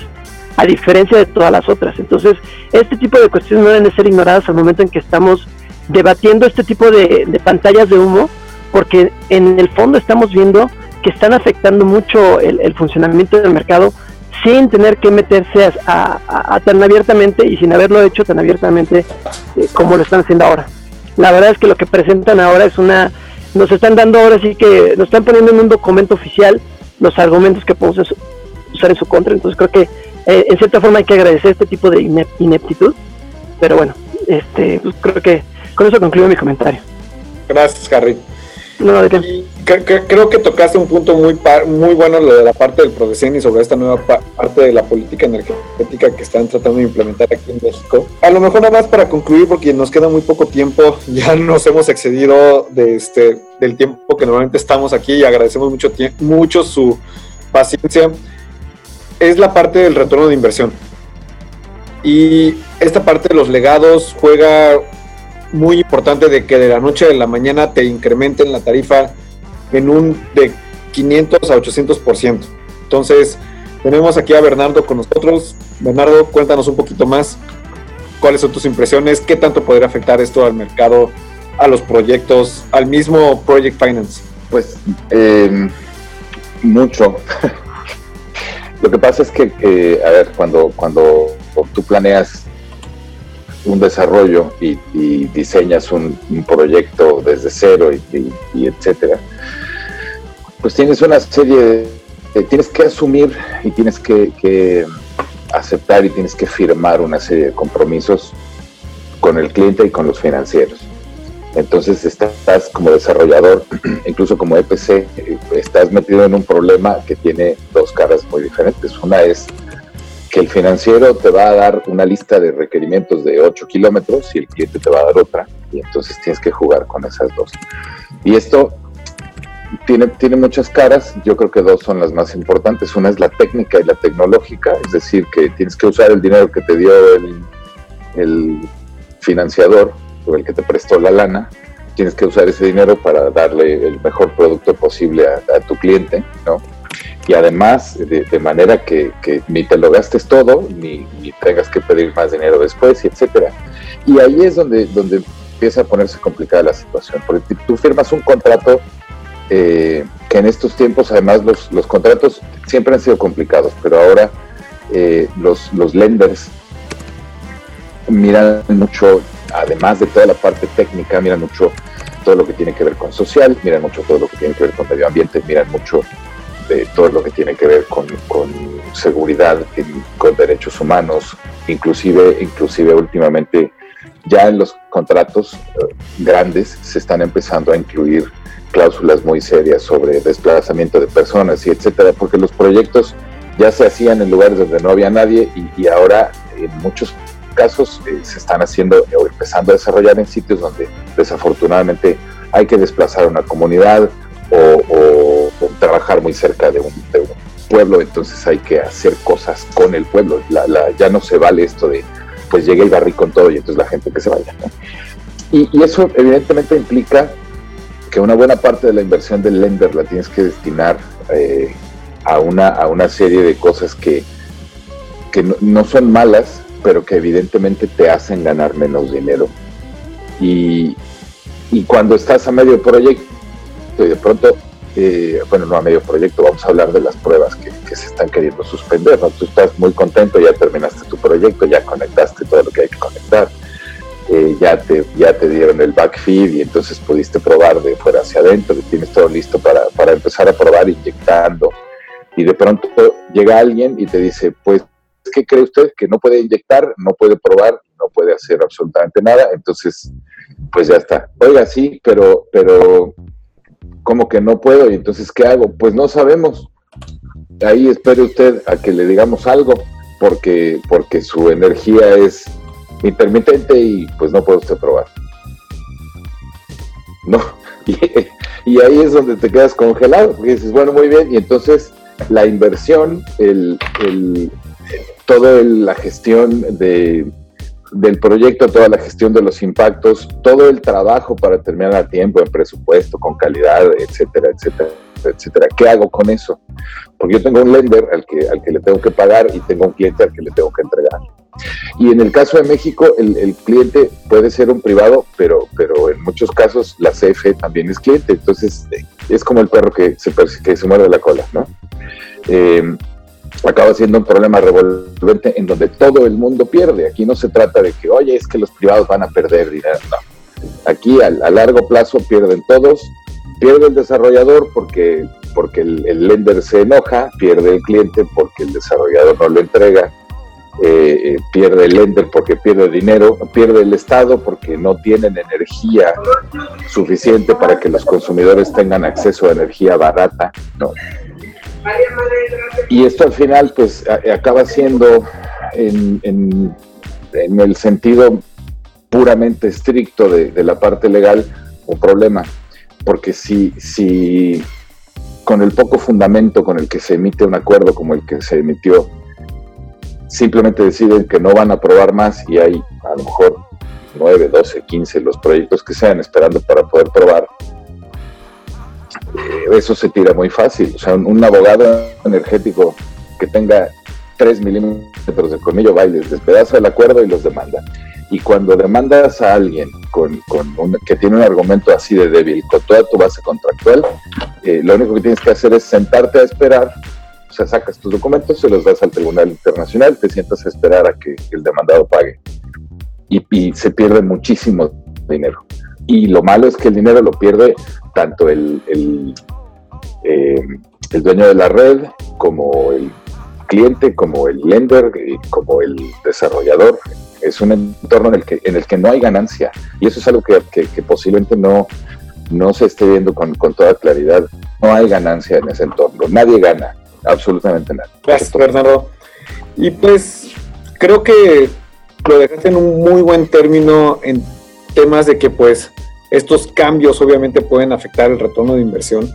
a diferencia de todas las otras. Entonces, este tipo de cuestiones no deben ser ignoradas al momento en que estamos debatiendo este tipo de, pantallas de humo, porque en el fondo estamos viendo que están afectando mucho el, funcionamiento del mercado sin tener que meterse a, tan abiertamente y sin haberlo hecho tan abiertamente eh, como lo están haciendo ahora. La verdad es que lo que presentan ahora es una, nos están dando ahora sí que, nos están poniendo en un documento oficial los argumentos que podemos usar en su contra, entonces creo que eh, en cierta forma hay que agradecer este tipo de ineptitud, pero bueno, este, pues creo que con eso concluyo mi comentario. Gracias, Harry. Creo que tocaste un punto muy muy bueno lo de la parte del Prodecen y sobre esta nueva parte de la política energética que están tratando de implementar aquí en México. A lo mejor nada más para concluir, porque nos queda muy poco tiempo, ya nos hemos excedido de este, del tiempo que normalmente estamos aquí y agradecemos mucho, mucho su paciencia es la parte del retorno de inversión. Y esta parte de los legados juega muy importante de que de la noche a la mañana te incrementen la tarifa en un de 500 a 800%. Entonces, tenemos aquí a Bernardo con nosotros. Bernardo, cuéntanos un poquito más cuáles son tus impresiones, qué tanto podría afectar esto al mercado, a los proyectos, al mismo Project Finance. Pues eh, mucho. Lo que pasa es que, a ver, cuando, cuando tú planeas un desarrollo y, diseñas un, proyecto desde cero y, etcétera, pues tienes una serie de, tienes que asumir y tienes que, aceptar y tienes que firmar una serie de compromisos con el cliente y con los financieros. Entonces estás como desarrollador, incluso como EPC, estás metido en un problema que tiene dos caras muy diferentes. Una es que el financiero te va a dar una lista de requerimientos de 8 kilómetros y el cliente te va a dar otra, y entonces tienes que jugar con esas dos. Y esto tiene, tiene muchas caras, yo creo que dos son las más importantes. Una es la técnica y la tecnológica, es decir, que tienes que usar el dinero que te dio el, financiador o el que te prestó la lana, tienes que usar ese dinero para darle el mejor producto posible a, tu cliente, ¿no? Y además, de, manera que, ni te lo gastes todo, ni, tengas que pedir más dinero después, y etcétera. Y ahí es donde, donde empieza a ponerse complicada la situación, porque tú firmas un contrato eh, que en estos tiempos además los, los, contratos siempre han sido complicados, pero ahora eh, los, los lenders miran mucho, además de toda la parte técnica, miran mucho todo lo que tiene que ver con social, miran mucho todo lo que tiene que ver con medio ambiente, miran mucho todo lo que tiene que ver con, seguridad, con derechos humanos, inclusive, inclusive últimamente ya en los contratos eh, grandes se están empezando a incluir cláusulas muy serias sobre desplazamiento de personas y etcétera, porque los proyectos ya se hacían en lugares donde no había nadie y, ahora en muchos casos eh, se están haciendo o empezando a desarrollar en sitios donde desafortunadamente hay que desplazar una comunidad o, trabajar muy cerca de un, pueblo, entonces hay que hacer cosas con el pueblo. ya no se vale esto de pues llegue y barrí con todo y entonces la gente que se vaya. Y, eso evidentemente implica que una buena parte de la inversión del lender la tienes que destinar eh, a, una, a una serie de cosas que, que no, son malas, pero que evidentemente te hacen ganar menos dinero. Y, y cuando estás a medio proyecto de pronto, eh, bueno, no a medio proyecto, vamos a hablar de las pruebas que, se están queriendo suspender, ¿no? Tú estás muy contento, ya terminaste tu proyecto, ya conectaste todo lo que hay que conectar, eh, ya, te, ya te dieron el backfeed y entonces pudiste probar de fuera hacia adentro tienes todo listo para, para empezar a probar inyectando. Y de pronto llega alguien y te dice, pues, ¿qué cree usted? Que no puede inyectar, no puede probar, no puede hacer absolutamente nada. Entonces, pues ya está. Oiga, sí, pero, pero, como que no puedo y entonces, ¿qué hago? Pues no sabemos ahí espere usted a que le digamos algo, porque, porque su energía es intermitente y pues no puede usted probar. No, y, ahí es donde te quedas congelado, porque dices, bueno, muy bien, y entonces la inversión, el, el, toda la gestión de, del proyecto, toda la gestión de los impactos, todo el trabajo para terminar a tiempo, en presupuesto, con calidad, etcétera, etcétera, etcétera. ¿Qué hago con eso? Porque yo tengo un lender al que, al que le tengo que pagar y tengo un cliente al que le tengo que entregar. Y en el caso de México, el, cliente puede ser un privado, pero, pero en muchos casos la CFE también es cliente. Entonces, es como el perro que se, que se muerde la cola, ¿no? Eh, acaba siendo un problema revolvente en donde todo el mundo pierde. Aquí no se trata de que, oye, es que los privados van a perder dinero. No. Aquí a, largo plazo pierden todos. Pierde el desarrollador porque, porque el, lender se enoja, pierde el cliente porque el desarrollador no lo entrega, eh, eh, pierde el lender porque pierde dinero, pierde el Estado porque no tienen energía suficiente para que los consumidores tengan acceso a energía barata. ¿no? Y esto al final pues acaba siendo en, en, el sentido puramente estricto de, la parte legal un problema, porque si, si con el poco fundamento con el que se emite un acuerdo como el que se emitió, simplemente deciden que no van a aprobar más y hay a lo mejor 9, 12, 15 los proyectos que sean esperando para poder probar, eso se tira muy fácil. O sea, un, abogado energético que tenga 3 milímetros de colmillo va y les despedaza el acuerdo y los demanda. Y cuando demandas a alguien con, que tiene un argumento así de débil, con toda tu base contractual, eh, lo único que tienes que hacer es sentarte a esperar, o sea, sacas tus documentos, se los das al Tribunal Internacional, te sientas a esperar a que el demandado pague. Y, y se pierde muchísimo dinero. Y lo malo es que el dinero lo pierde tanto el, eh, el, dueño de la red como el cliente, como el lender, como el desarrollador. Es un entorno en el que, en el que no hay ganancia. Y eso es algo que, posiblemente no, no se esté viendo con, toda claridad. No hay ganancia en ese entorno. Nadie gana, absolutamente nada. Gracias, Bernardo. Y pues creo que lo dejaste en un muy buen término en temas de que pues estos cambios obviamente pueden afectar el retorno de inversión.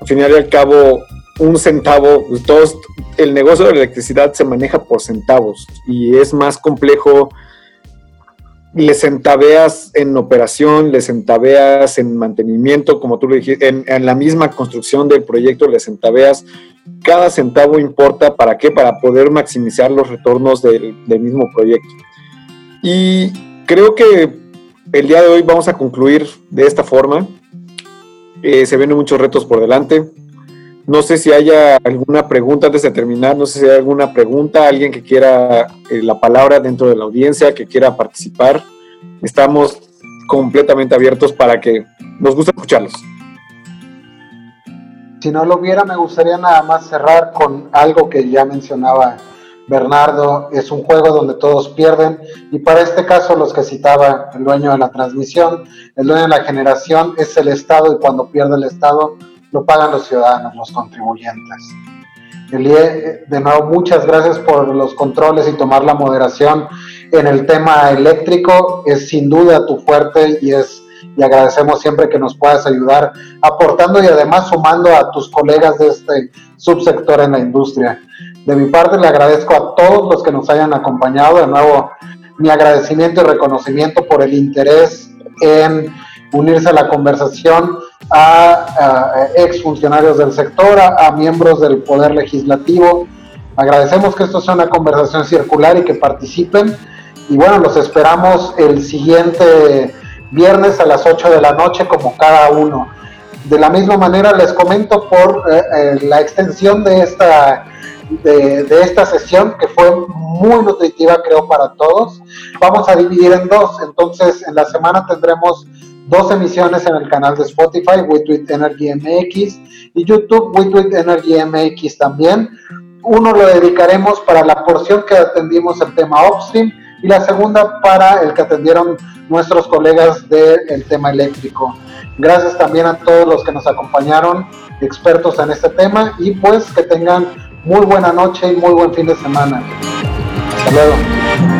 al final y al cabo un centavo, pues, todos, el negocio de la electricidad se maneja por centavos y es más complejo. Le centaveas en operación, le centaveas en mantenimiento, como tú lo dijiste, en, la misma construcción del proyecto, le centaveas. Cada centavo importa, ¿para qué? Para poder maximizar los retornos del, mismo proyecto. Y creo que el día de hoy vamos a concluir de esta forma. Eh, se vienen muchos retos por delante. No sé si haya alguna pregunta antes de terminar, no sé si hay alguna pregunta, alguien que quiera eh, la palabra dentro de la audiencia, que quiera participar. Estamos completamente abiertos para que nos guste escucharlos. Si no lo hubiera, me gustaría nada más cerrar con algo que ya mencionaba Bernardo. Es un juego donde todos pierden y para este caso los que citaba el dueño de la transmisión, el dueño de la generación es el Estado y cuando pierde el Estado lo pagan los ciudadanos, los contribuyentes. Elie, de nuevo, muchas gracias por los controles y tomar la moderación en el tema eléctrico. Es sin duda tu fuerte y es y agradecemos siempre que nos puedas ayudar aportando y además sumando a tus colegas de este subsector en la industria. De mi parte le agradezco a todos los que nos hayan acompañado. De nuevo, mi agradecimiento y reconocimiento por el interés en unirse a la conversación a, ex funcionarios del sector, a, miembros del Poder Legislativo. Agradecemos que esto sea una conversación circular y que participen. Y bueno, los esperamos el siguiente viernes a las 8 de la noche como cada uno. De la misma manera les comento por eh, eh, la extensión de esta, de, de, esta sesión que fue muy nutritiva creo para todos. Vamos a dividir en dos, entonces en la semana tendremos dos emisiones en el canal de Spotify, WeTweet Energy MX, y YouTube, WeTweet Energy MX también. Uno lo dedicaremos para la porción que atendimos el tema upstream y la segunda para el que atendieron nuestros colegas del tema eléctrico. Gracias también a todos los que nos acompañaron, expertos en este tema, y pues que tengan muy buena noche y muy buen fin de semana. Hasta luego.